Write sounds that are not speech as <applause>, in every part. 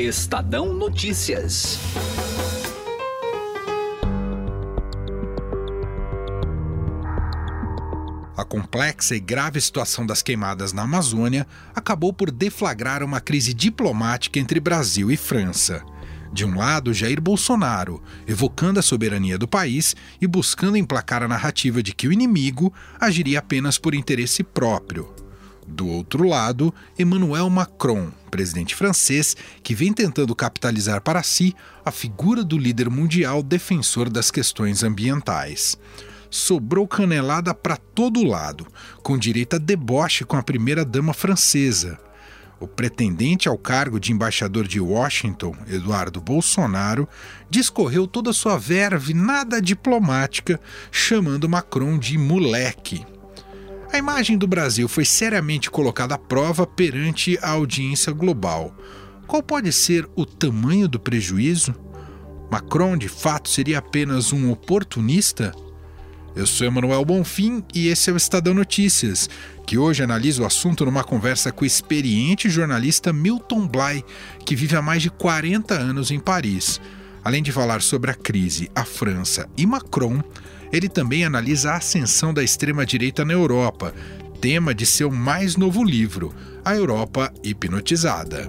Estadão Notícias. A complexa e grave situação das queimadas na Amazônia acabou por deflagrar uma crise diplomática entre Brasil e França. De um lado, Jair Bolsonaro, evocando a soberania do país e buscando emplacar a narrativa de que o inimigo agiria apenas por interesse próprio. Do outro lado, Emmanuel Macron, presidente francês, que vem tentando capitalizar para si a figura do líder mundial defensor das questões ambientais sobrou canelada para todo lado, com direito a deboche com a primeira-dama francesa. O pretendente ao cargo de embaixador de Washington, Eduardo Bolsonaro, discorreu toda sua verve nada diplomática, chamando Macron de moleque. A imagem do Brasil foi seriamente colocada à prova perante a audiência global. Qual pode ser o tamanho do prejuízo? Macron, de fato, seria apenas um oportunista? Eu sou Emanuel Bonfim e esse é o Estadão Notícias, que hoje analisa o assunto numa conversa com o experiente jornalista Milton Bly, que vive há mais de 40 anos em Paris. Além de falar sobre a crise, a França e Macron, ele também analisa a ascensão da extrema-direita na Europa, tema de seu mais novo livro, A Europa Hipnotizada.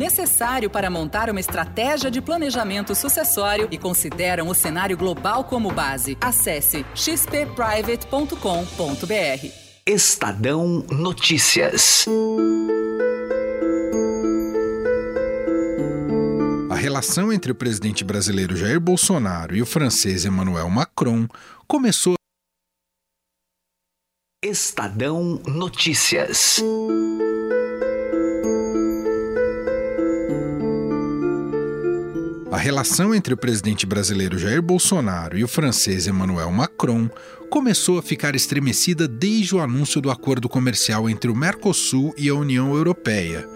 necessário para montar uma estratégia de planejamento sucessório e consideram o cenário global como base. Acesse xpprivate.com.br. Estadão Notícias. A relação entre o presidente brasileiro Jair Bolsonaro e o francês Emmanuel Macron começou. Estadão Notícias. Relação entre o presidente brasileiro Jair Bolsonaro e o francês Emmanuel Macron começou a ficar estremecida desde o anúncio do acordo comercial entre o Mercosul e a União Europeia.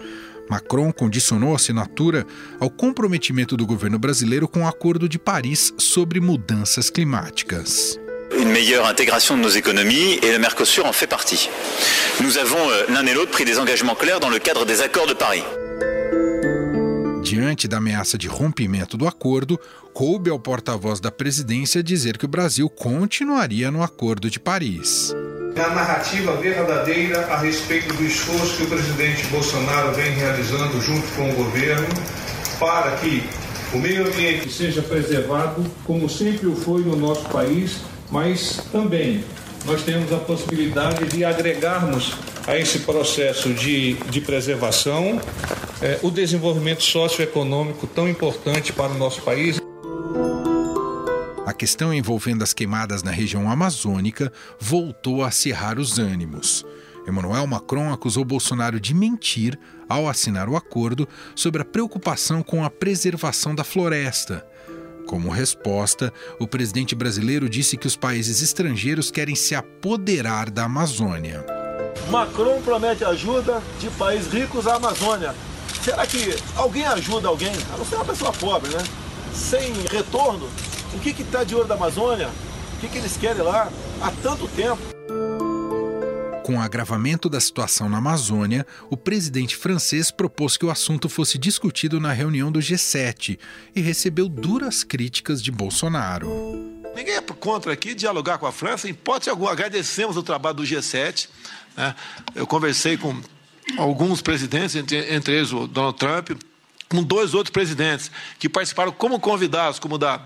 Macron condicionou a assinatura ao comprometimento do governo brasileiro com o Acordo de Paris sobre mudanças climáticas. Une meilleure intégration de nos économies et le Mercosur en fait partie. Nous avons euh, l'un et l'autre pris des engagements clairs dans le cadre des accords de Paris. Diante da ameaça de rompimento do acordo, coube ao porta-voz da presidência dizer que o Brasil continuaria no Acordo de Paris. É a narrativa verdadeira a respeito do esforço que o presidente Bolsonaro vem realizando junto com o governo para que o meio ambiente seja preservado, como sempre o foi no nosso país, mas também nós temos a possibilidade de agregarmos a esse processo de, de preservação é, o desenvolvimento socioeconômico tão importante para o nosso país. A questão envolvendo as queimadas na região amazônica voltou a acirrar os ânimos. Emmanuel Macron acusou Bolsonaro de mentir ao assinar o acordo sobre a preocupação com a preservação da floresta. Como resposta, o presidente brasileiro disse que os países estrangeiros querem se apoderar da Amazônia. Macron promete ajuda de países ricos à Amazônia. Será que alguém ajuda alguém? A não ser uma pessoa pobre, né? Sem retorno. O que está de olho da Amazônia? O que, que eles querem lá há tanto tempo? Com o agravamento da situação na Amazônia, o presidente francês propôs que o assunto fosse discutido na reunião do G7 e recebeu duras críticas de Bolsonaro. Ninguém é contra aqui dialogar com a França, em hipótese alguma. Agradecemos o trabalho do G7. Né? Eu conversei com alguns presidentes, entre, entre eles o Donald Trump, com dois outros presidentes que participaram como convidados, como da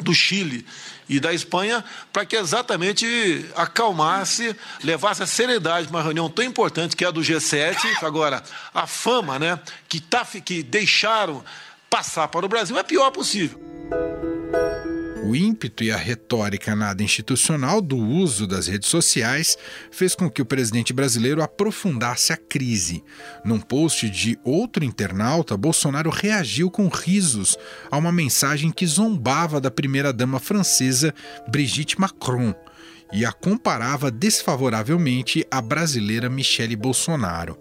do Chile e da Espanha, para que exatamente acalmasse, levasse a seriedade para uma reunião tão importante que é a do G7. Agora, a fama né, que, tá, que deixaram passar para o Brasil é a pior possível. O ímpeto e a retórica nada institucional do uso das redes sociais fez com que o presidente brasileiro aprofundasse a crise. Num post de outro internauta, Bolsonaro reagiu com risos a uma mensagem que zombava da primeira-dama francesa Brigitte Macron e a comparava desfavoravelmente à brasileira Michele Bolsonaro.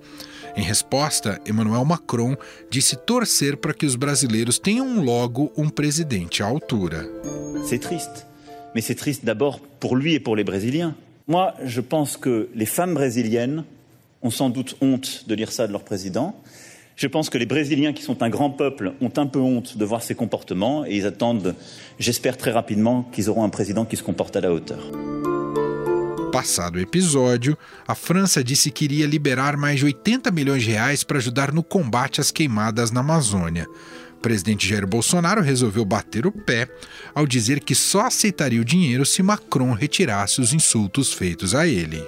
Em resposta, Emmanuel Macron disse torcer para que os brasileiros tenham logo um presidente à altura. C'est triste, mais c'est triste d'abord pour lui et pour les Brésiliens. Moi, je pense que les femmes brésiliennes ont sans doute honte de lire ça de leur président. Je pense que les Brésiliens, qui sont un grand peuple, ont un peu honte de voir ces comportements et ils attendent, j'espère très rapidement, qu'ils auront un président qui se comporte à la hauteur. Passado o episódio, a França disse que iria liberar mais de 80 milhões de reais para ajudar no combate às queimadas na Amazônia. O presidente Jair Bolsonaro resolveu bater o pé ao dizer que só aceitaria o dinheiro se Macron retirasse os insultos feitos a ele.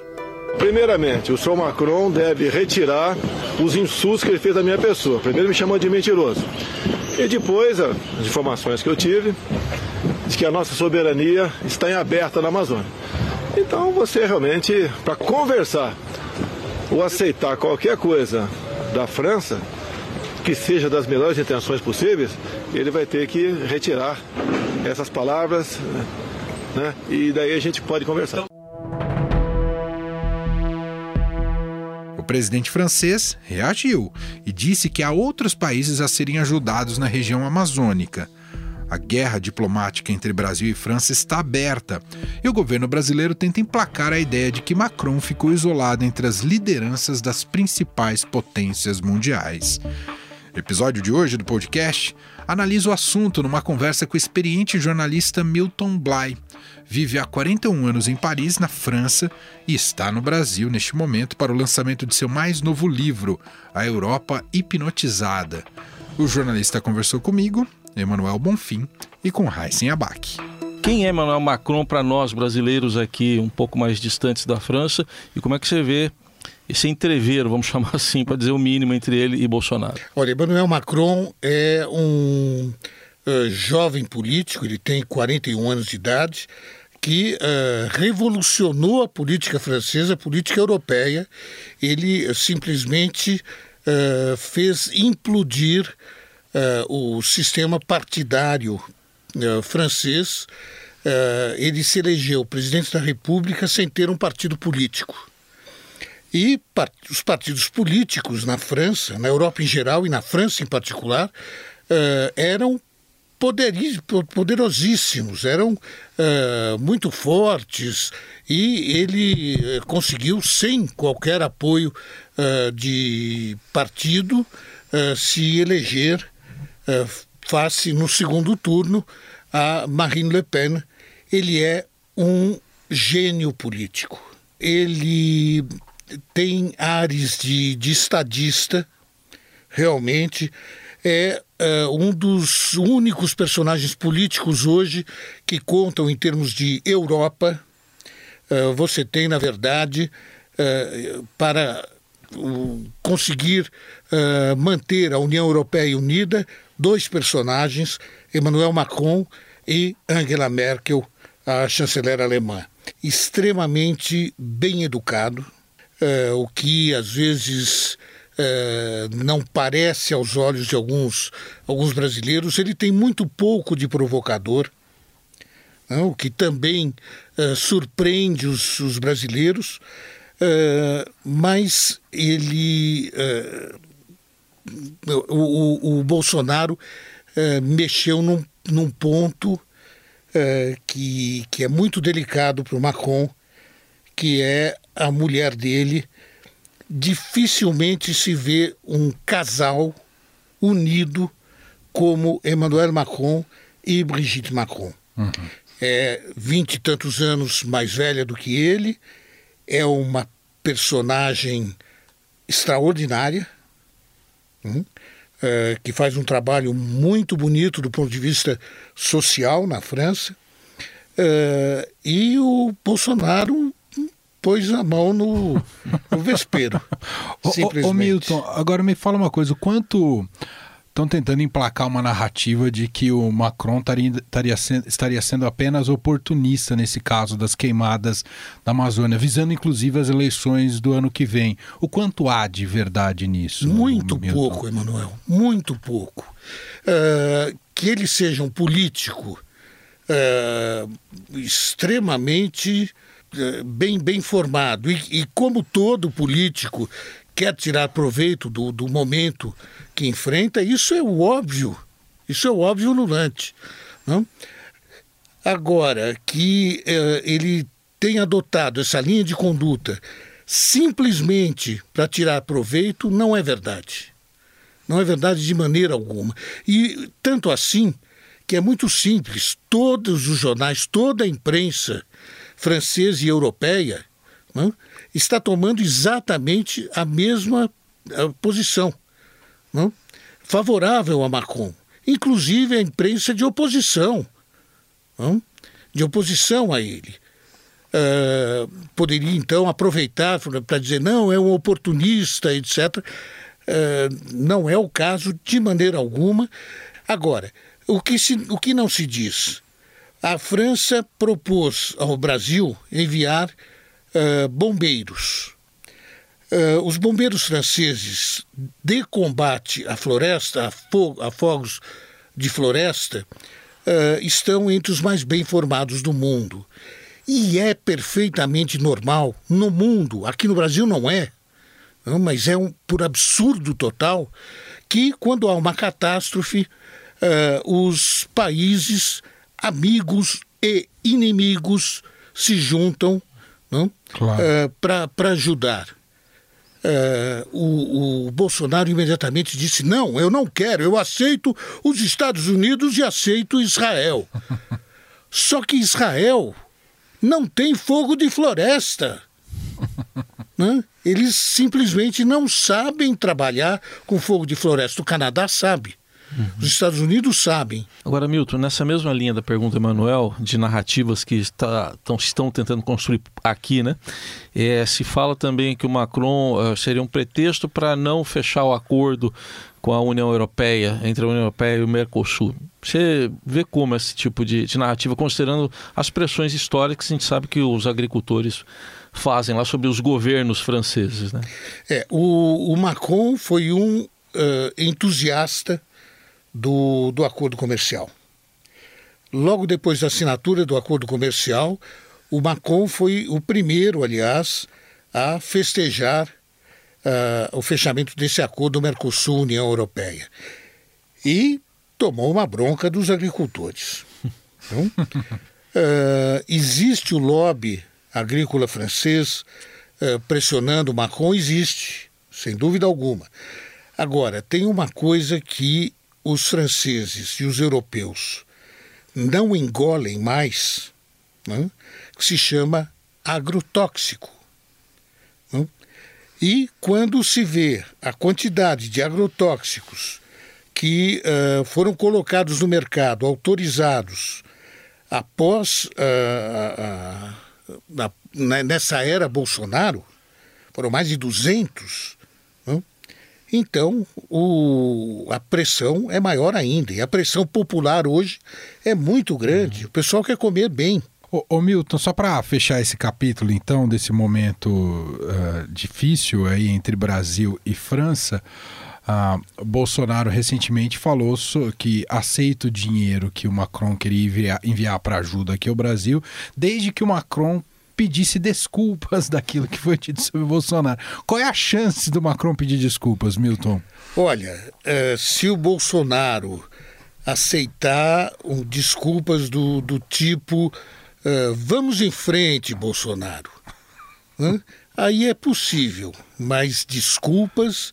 Primeiramente, o senhor Macron deve retirar os insultos que ele fez à minha pessoa. Primeiro me chamou de mentiroso. E depois, as informações que eu tive, de que a nossa soberania está em aberta na Amazônia. Então você realmente, para conversar ou aceitar qualquer coisa da França, que seja das melhores intenções possíveis, ele vai ter que retirar essas palavras, né? E daí a gente pode conversar. O presidente francês reagiu e disse que há outros países a serem ajudados na região amazônica. A guerra diplomática entre Brasil e França está aberta e o governo brasileiro tenta emplacar a ideia de que Macron ficou isolado entre as lideranças das principais potências mundiais. Episódio de hoje do podcast analisa o assunto numa conversa com o experiente jornalista Milton Bly. Vive há 41 anos em Paris, na França, e está no Brasil neste momento para o lançamento de seu mais novo livro, A Europa Hipnotizada. O jornalista conversou comigo Emanuel Bonfim e com Heisen Abac. Quem é Emmanuel Macron para nós brasileiros aqui, um pouco mais distantes da França, e como é que você vê esse entrever, vamos <laughs> chamar assim, para dizer o mínimo, entre ele e Bolsonaro? Olha, Emmanuel Macron é um uh, jovem político, ele tem 41 anos de idade, que uh, revolucionou a política francesa, a política europeia. Ele uh, simplesmente fez implodir uh, o sistema partidário uh, francês, uh, ele se elegeu presidente da República sem ter um partido político. E part os partidos políticos na França, na Europa em geral e na França em particular, eram poderosíssimos, eram muito fortes e ele conseguiu, sem qualquer apoio de partido, se eleger uh, face no segundo turno a Marine Le Pen. Ele é um gênio político. Ele tem ares de, de estadista, realmente. É uh, um dos únicos personagens políticos hoje que contam em termos de Europa. Uh, você tem, na verdade, uh, para conseguir manter a União Europeia unida, dois personagens, Emmanuel Macron e Angela Merkel, a chanceler alemã. Extremamente bem educado, uh, o que às vezes uh, não parece aos olhos de alguns, alguns brasileiros. Ele tem muito pouco de provocador, né, o que também uh, surpreende os, os brasileiros, mas ele o, o, Bolsonaro uh, mexeu num, num ponto uh, que, que é muito delicado para o Macron, que é a mulher dele. Dificilmente se vê um casal unido como Emmanuel Macron e Brigitte Macron. Uhum. É vinte e tantos anos mais velha do que ele, é uma personagem extraordinária, Hum? É, que faz um trabalho muito bonito do ponto de vista social na França. É, e o Bolsonaro pôs a mão no, no vespeiro. <laughs> ô, ô, Milton, agora me fala uma coisa: o quanto estão tentando emplacar uma narrativa de que o Macron estaria, estaria, estaria sendo apenas oportunista nesse caso das queimadas da Amazônia, visando inclusive as eleições do ano que vem. O quanto há de verdade nisso? Muito Milton? pouco, Emanuel, muito pouco. Uh, que ele seja um político uh, extremamente uh, bem, bem formado e, e como todo político quer tirar proveito do, do momento que enfrenta, isso é o óbvio. Isso é o óbvio ululante. Não? Agora, que eh, ele tem adotado essa linha de conduta simplesmente para tirar proveito, não é verdade. Não é verdade de maneira alguma. E tanto assim que é muito simples: todos os jornais, toda a imprensa francesa e europeia não, está tomando exatamente a mesma a posição, não? favorável a Macron, inclusive a imprensa de oposição, não? de oposição a ele. Uh, poderia então aproveitar para dizer não, é um oportunista, etc. Uh, não é o caso de maneira alguma. Agora, o que, se, o que não se diz? A França propôs ao Brasil enviar uh, bombeiros. Uh, os bombeiros franceses de combate à floresta, a, fogo, a fogos de floresta, uh, estão entre os mais bem formados do mundo. E é perfeitamente normal no mundo, aqui no Brasil não é, não, mas é um por absurdo total, que quando há uma catástrofe, uh, os países amigos e inimigos se juntam claro. uh, para ajudar. Uh, o, o, Bolsonaro imediatamente disse: não, eu não quero, eu aceito os Estados Unidos e aceito Israel. <laughs> Só que Israel não tem fogo de floresta. <laughs> né? Eles simplesmente não sabem trabalhar com fogo de floresta. O Canadá sabe. Uhum. Os Estados Unidos sabem. Agora, Milton, nessa mesma linha da pergunta, Emanuel, de narrativas que está, tão, estão tentando construir aqui, né? É, se fala também que o Macron uh, seria um pretexto para não fechar o acordo com a União Europeia, entre a União Europeia e o Mercosul. Você vê como esse tipo de, de narrativa, considerando as pressões históricas, a gente sabe que os agricultores fazem lá sobre os governos franceses, né? É, o, o Macron foi um uh, entusiasta do, do acordo comercial. Logo depois da assinatura do acordo comercial, o Macron foi o primeiro, aliás, a festejar uh, o fechamento desse acordo Mercosul-União Europeia. E tomou uma bronca dos agricultores. <laughs> Então, uh, existe o lobby agrícola francês uh, pressionando Macron? Existe, sem dúvida alguma. Agora, tem uma coisa que os franceses e os europeus não engolem mais, né, que se chama agrotóxico. Né? E quando se vê a quantidade de agrotóxicos que uh, foram colocados no mercado, autorizados, após uh, uh, nessa era Bolsonaro, foram mais de 200, então, o, a pressão é maior ainda. E a pressão popular hoje é muito grande. Uhum. O pessoal quer comer bem. Ô, ô Milton, só para fechar esse capítulo, então, desse momento uh, difícil aí entre Brasil e França, uh, Bolsonaro recentemente falou que aceita o dinheiro que o Macron queria enviar, enviar para ajuda aqui ao Brasil, desde que o Macron pedisse desculpas <laughs> daquilo que foi dito sobre o Bolsonaro. Qual é a chance do Macron pedir desculpas, Milton? Olha, uh, se o Bolsonaro aceitar desculpas do, do tipo uh, vamos em frente, Bolsonaro, aí é possível, mas desculpas,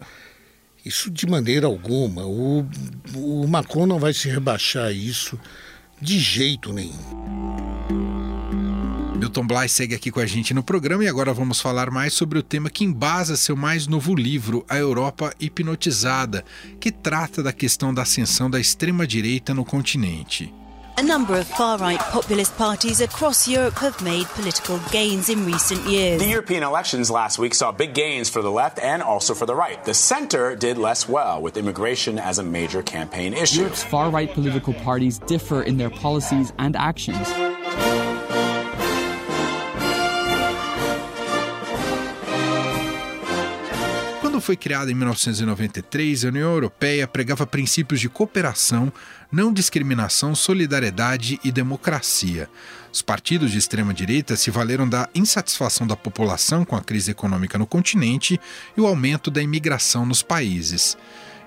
isso de maneira alguma. O, o Macron não vai se rebaixar a isso de jeito nenhum. Milton Bly segue aqui com a gente no programa e agora vamos falar mais sobre o tema que embasa seu mais novo livro, A Europa Hipnotizada, que trata da questão da ascensão da extrema-direita no continente. A number of far right populist parties across Europe have made political gains in recent years. The European elections last week saw big gains for the left and also for the right. The center did less well, with immigration as a major campaign issue. Europe's far right political parties differ in their policies and actions. Quando foi criada em 1993, a União Europeia pregava princípios de cooperação, não discriminação, solidariedade e democracia. Os partidos de extrema-direita se valeram da insatisfação da população com a crise econômica no continente e o aumento da imigração nos países.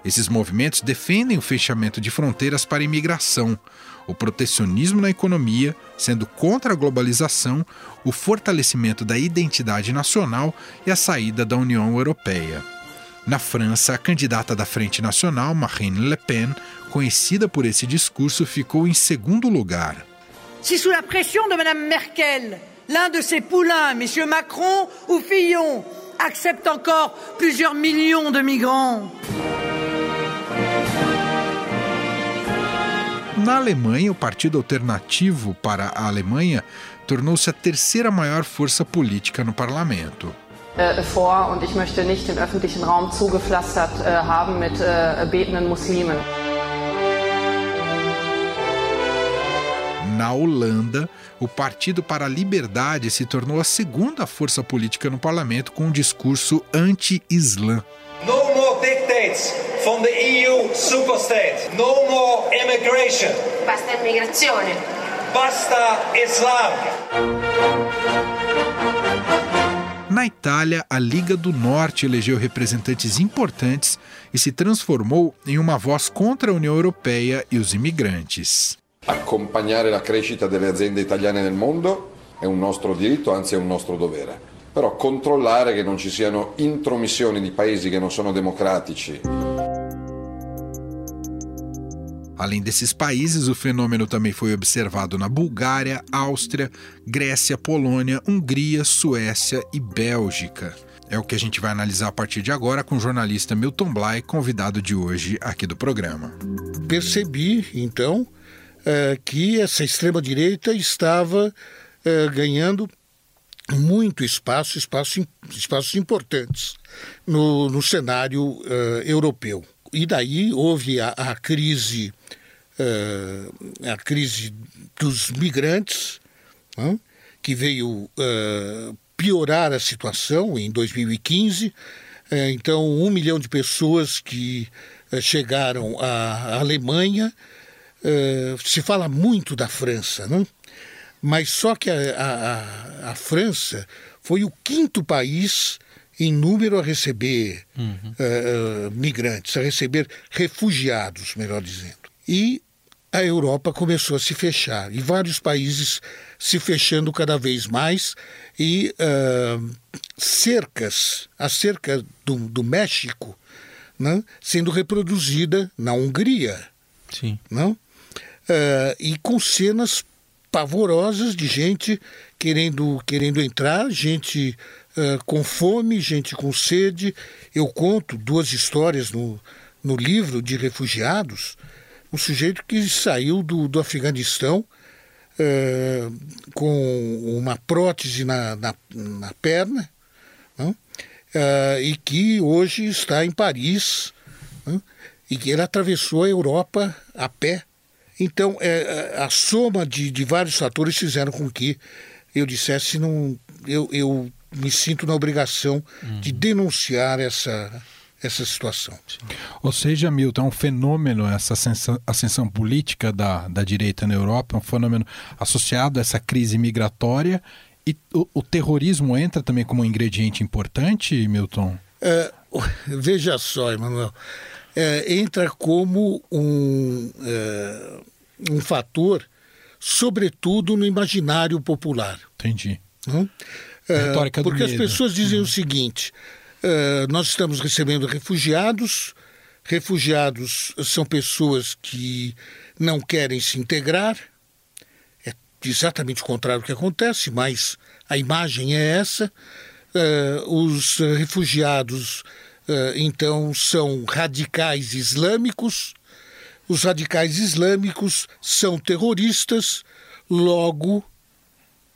Esses movimentos defendem o fechamento de fronteiras para a imigração, o protecionismo na economia, sendo contra a globalização, o fortalecimento da identidade nacional e a saída da União Europeia. Na França, a candidata da Frente Nacional, Marine Le Pen, conhecida por esse discurso, ficou em segundo lugar. Si sous la pression de Mme Merkel, l'un de ses poulains, M. Macron ou Fillon, accepte encore plusieurs millions de migrants. Na Alemanha, o Partido Alternativo para a Alemanha tornou-se a terceira maior força política no parlamento. Äh, vor und ich möchte nicht den öffentlichen Raum zugepflastert äh, haben mit äh, betenden Muslimen. Na Holanda, o Partido para a Liberdade se tornou a segunda força política no parlamento com um discurso anti-islã. No more dictates from the EU superstate. No more immigration. Basta immigrazione. Basta Islam. Na Itália, a Liga do Norte elegeu representantes importantes e se transformou em uma voz contra a União Europeia e os imigrantes. Accompagnare la crescita delle aziende italiane nel mondo è un nostro diritto, anzi è un nostro dovere. Però controllare che non ci siano intromissioni di paesi che non sono democratici. Além desses países, o fenômeno também foi observado na Bulgária, Áustria, Grécia, Polônia, Hungria, Suécia e Bélgica. É o que a gente vai analisar a partir de agora com o jornalista Milton Bly, convidado de hoje aqui do programa. Percebi, então, é, que essa extrema-direita estava é, ganhando muito espaço, espaço espaços importantes no, no cenário uh, europeu. E daí houve a, a crise, uh, a crise dos migrantes, que veio uh, piorar a situação em 2015. então, um milhão de pessoas que chegaram à Alemanha. se fala muito da França, não? mas só que a, a, a França foi o quinto país em número a receber uhum. uh, migrantes, a receber refugiados, melhor dizendo. E a Europa começou a se fechar, e vários países se fechando cada vez mais, e uh, cercas, a cerca do, do México, né, sendo reproduzida na Hungria. Sim. Não? Uh, e com cenas pavorosas de gente querendo, querendo entrar, gente uh, com fome, gente com sede. Eu conto duas histórias no, no livro de refugiados. Um sujeito que saiu do, do Afeganistão uh, com uma prótese na, na, na perna uh, e que hoje está em Paris e que ele atravessou a Europa a pé então, é, a soma de, de vários fatores fizeram com que eu dissesse, não, eu, eu me sinto na obrigação uhum. de denunciar essa, essa situação. Ou seja, Milton, é um fenômeno, essa ascensão, ascensão política da, da direita na Europa, é um fenômeno associado a essa crise migratória e o, o terrorismo entra também como um ingrediente importante, Milton? É, veja só, Emanuel, é, entra como um, é, um fator, sobretudo no imaginário popular. Entendi. Hum? Porque as pessoas dizem o seguinte: nós estamos recebendo refugiados, refugiados são pessoas que não querem se integrar, é exatamente o contrário do que acontece, mas a imagem é essa. os refugiados, então, são radicais islâmicos os radicais islâmicos são terroristas, logo,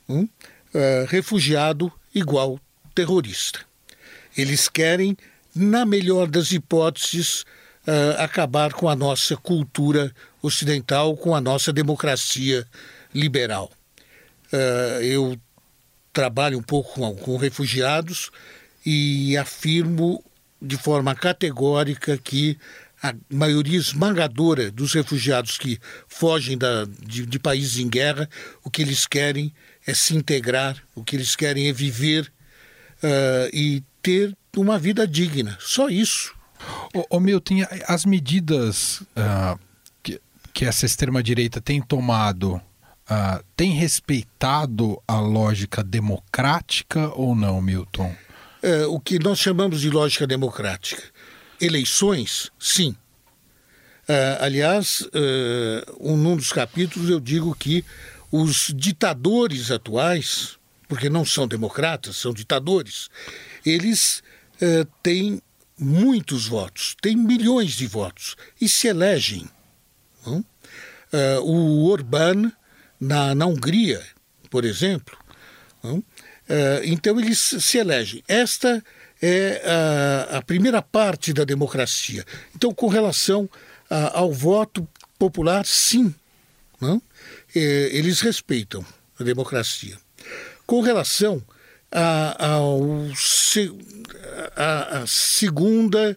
hum, uh, refugiado igual terrorista. Eles querem, na melhor das hipóteses, uh, acabar com a nossa cultura ocidental, com a nossa democracia liberal. Uh, eu trabalho um pouco com, com refugiados e afirmo de forma categórica que a maioria esmagadora dos refugiados que fogem da, de, de, países em guerra, o que eles querem é se integrar, o que eles querem é viver uh, e ter uma vida digna. Só isso. Ô, ô Milton, as medidas uh, que, que essa extrema-direita tem tomado uh, tem respeitado a lógica democrática ou não, Milton? Uh, o que nós chamamos de lógica democrática. Eleições, sim. Uh, aliás, uh, um, num dos capítulos eu digo que os ditadores atuais, porque não são democratas, são ditadores, eles uh, têm muitos votos, têm milhões de votos e se elegem. Uh, o Orbán, na, na Hungria, por exemplo, uh, então eles se elegem. Esta é a, a, primeira parte da democracia. Então, com relação a, ao voto popular, sim. Não? É, eles respeitam a democracia. Com relação ao, a, a segunda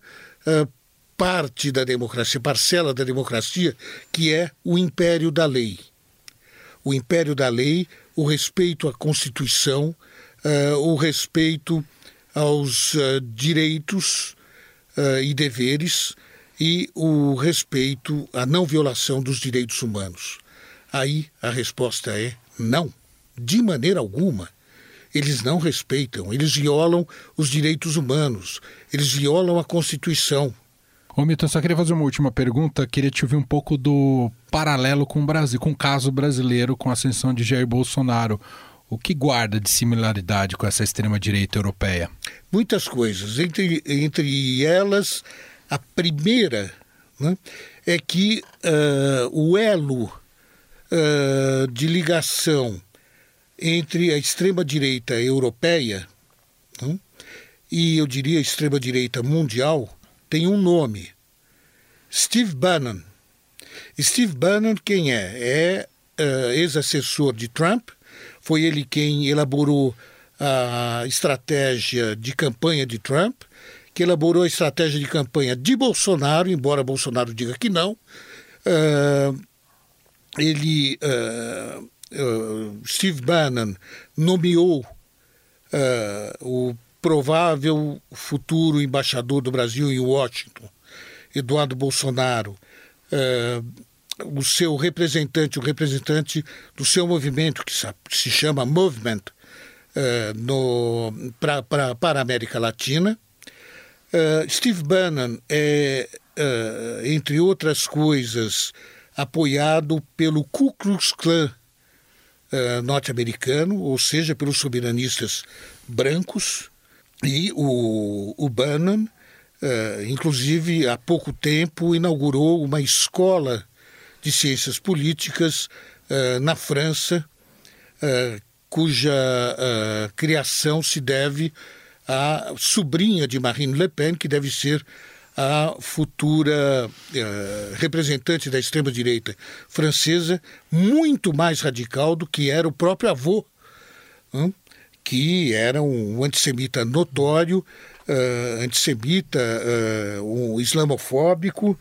parte da democracia, parcela da democracia, que é o império da lei. O império da lei, o respeito à Constituição, uh, o respeito aos uh, direitos uh, e deveres e o respeito à não violação dos direitos humanos. Aí a resposta é não, de maneira alguma. Eles não respeitam, eles violam os direitos humanos, eles violam a Constituição. Ô Milton, só queria fazer uma última pergunta. Queria te ouvir um pouco do paralelo com o Brasil, com o caso brasileiro, com a ascensão de Jair Bolsonaro. O que guarda de similaridade com essa extrema-direita europeia? Muitas coisas. Entre, entre elas, a primeira né, é que uh, o elo uh, de ligação entre a extrema-direita europeia né, e, eu diria, a extrema-direita mundial tem um nome: Steve Bannon. Steve Bannon, quem é? É uh, ex-assessor de Trump, foi ele quem elaborou a estratégia de campanha de Trump, que elaborou a estratégia de campanha de Bolsonaro, embora Bolsonaro diga que não. Uh, ele, uh, uh, Steve Bannon, nomeou o provável futuro embaixador do Brasil em Washington, Eduardo Bolsonaro, o seu representante, o representante do seu movimento, que se chama Movement, pra, para a América Latina. Steve Bannon é, entre outras coisas, apoiado pelo Ku Klux Klan uh, norte-americano, ou seja, pelos soberanistas brancos, e o, o Bannon, uh, inclusive, há pouco tempo inaugurou uma escola de ciências políticas uh, na França, cuja criação se deve à sobrinha de Marine Le Pen, que deve ser a futura uh, representante da extrema-direita francesa, muito mais radical do que era o próprio avô, hein, que era um antissemita notório, uh, antissemita, uh, um islamofóbico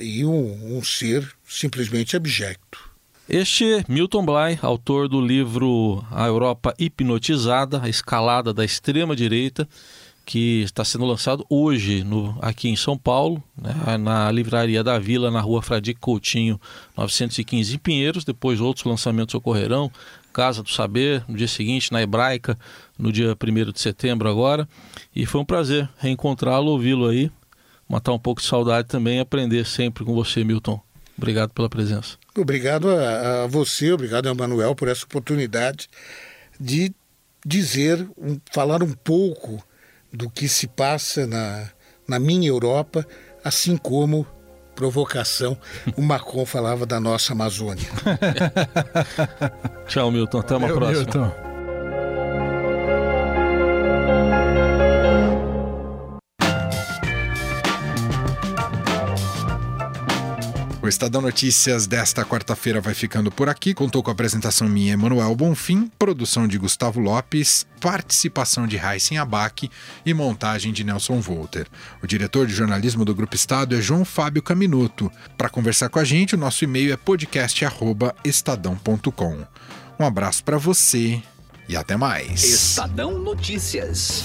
e um, um ser simplesmente abjecto. Este Milton Bly, autor do livro A Europa Hipnotizada, a escalada da extrema-direita, que está sendo lançado hoje no, aqui em São Paulo, né, na Livraria da Vila, na rua Fradique Coutinho, 915 em Pinheiros. Depois outros lançamentos ocorrerão. Casa do Saber, no dia seguinte, na Hebraica, no dia 1 de setembro agora. E foi um prazer reencontrá-lo, ouvi-lo aí, matar um pouco de saudade também e aprender sempre com você, Milton. Obrigado pela presença. Obrigado a, a você, obrigado a Manuel por essa oportunidade de dizer, um, falar um pouco do que se passa na, na minha Europa, assim como provocação, o Macron falava da nossa Amazônia. <laughs> <laughs> Tchau, Milton. Até uma Valeu, próxima. Milton. Estadão Notícias desta quarta-feira vai ficando por aqui. Contou com a apresentação minha, Emanuel Bonfim, produção de Gustavo Lopes, participação de Raíssen Abac e montagem de Nelson Volter. O diretor de jornalismo do Grupo Estado é João Fábio Caminuto. Para conversar com a gente, o nosso e-mail é podcast@estadão.com. Um abraço para você e até mais. Estadão Notícias.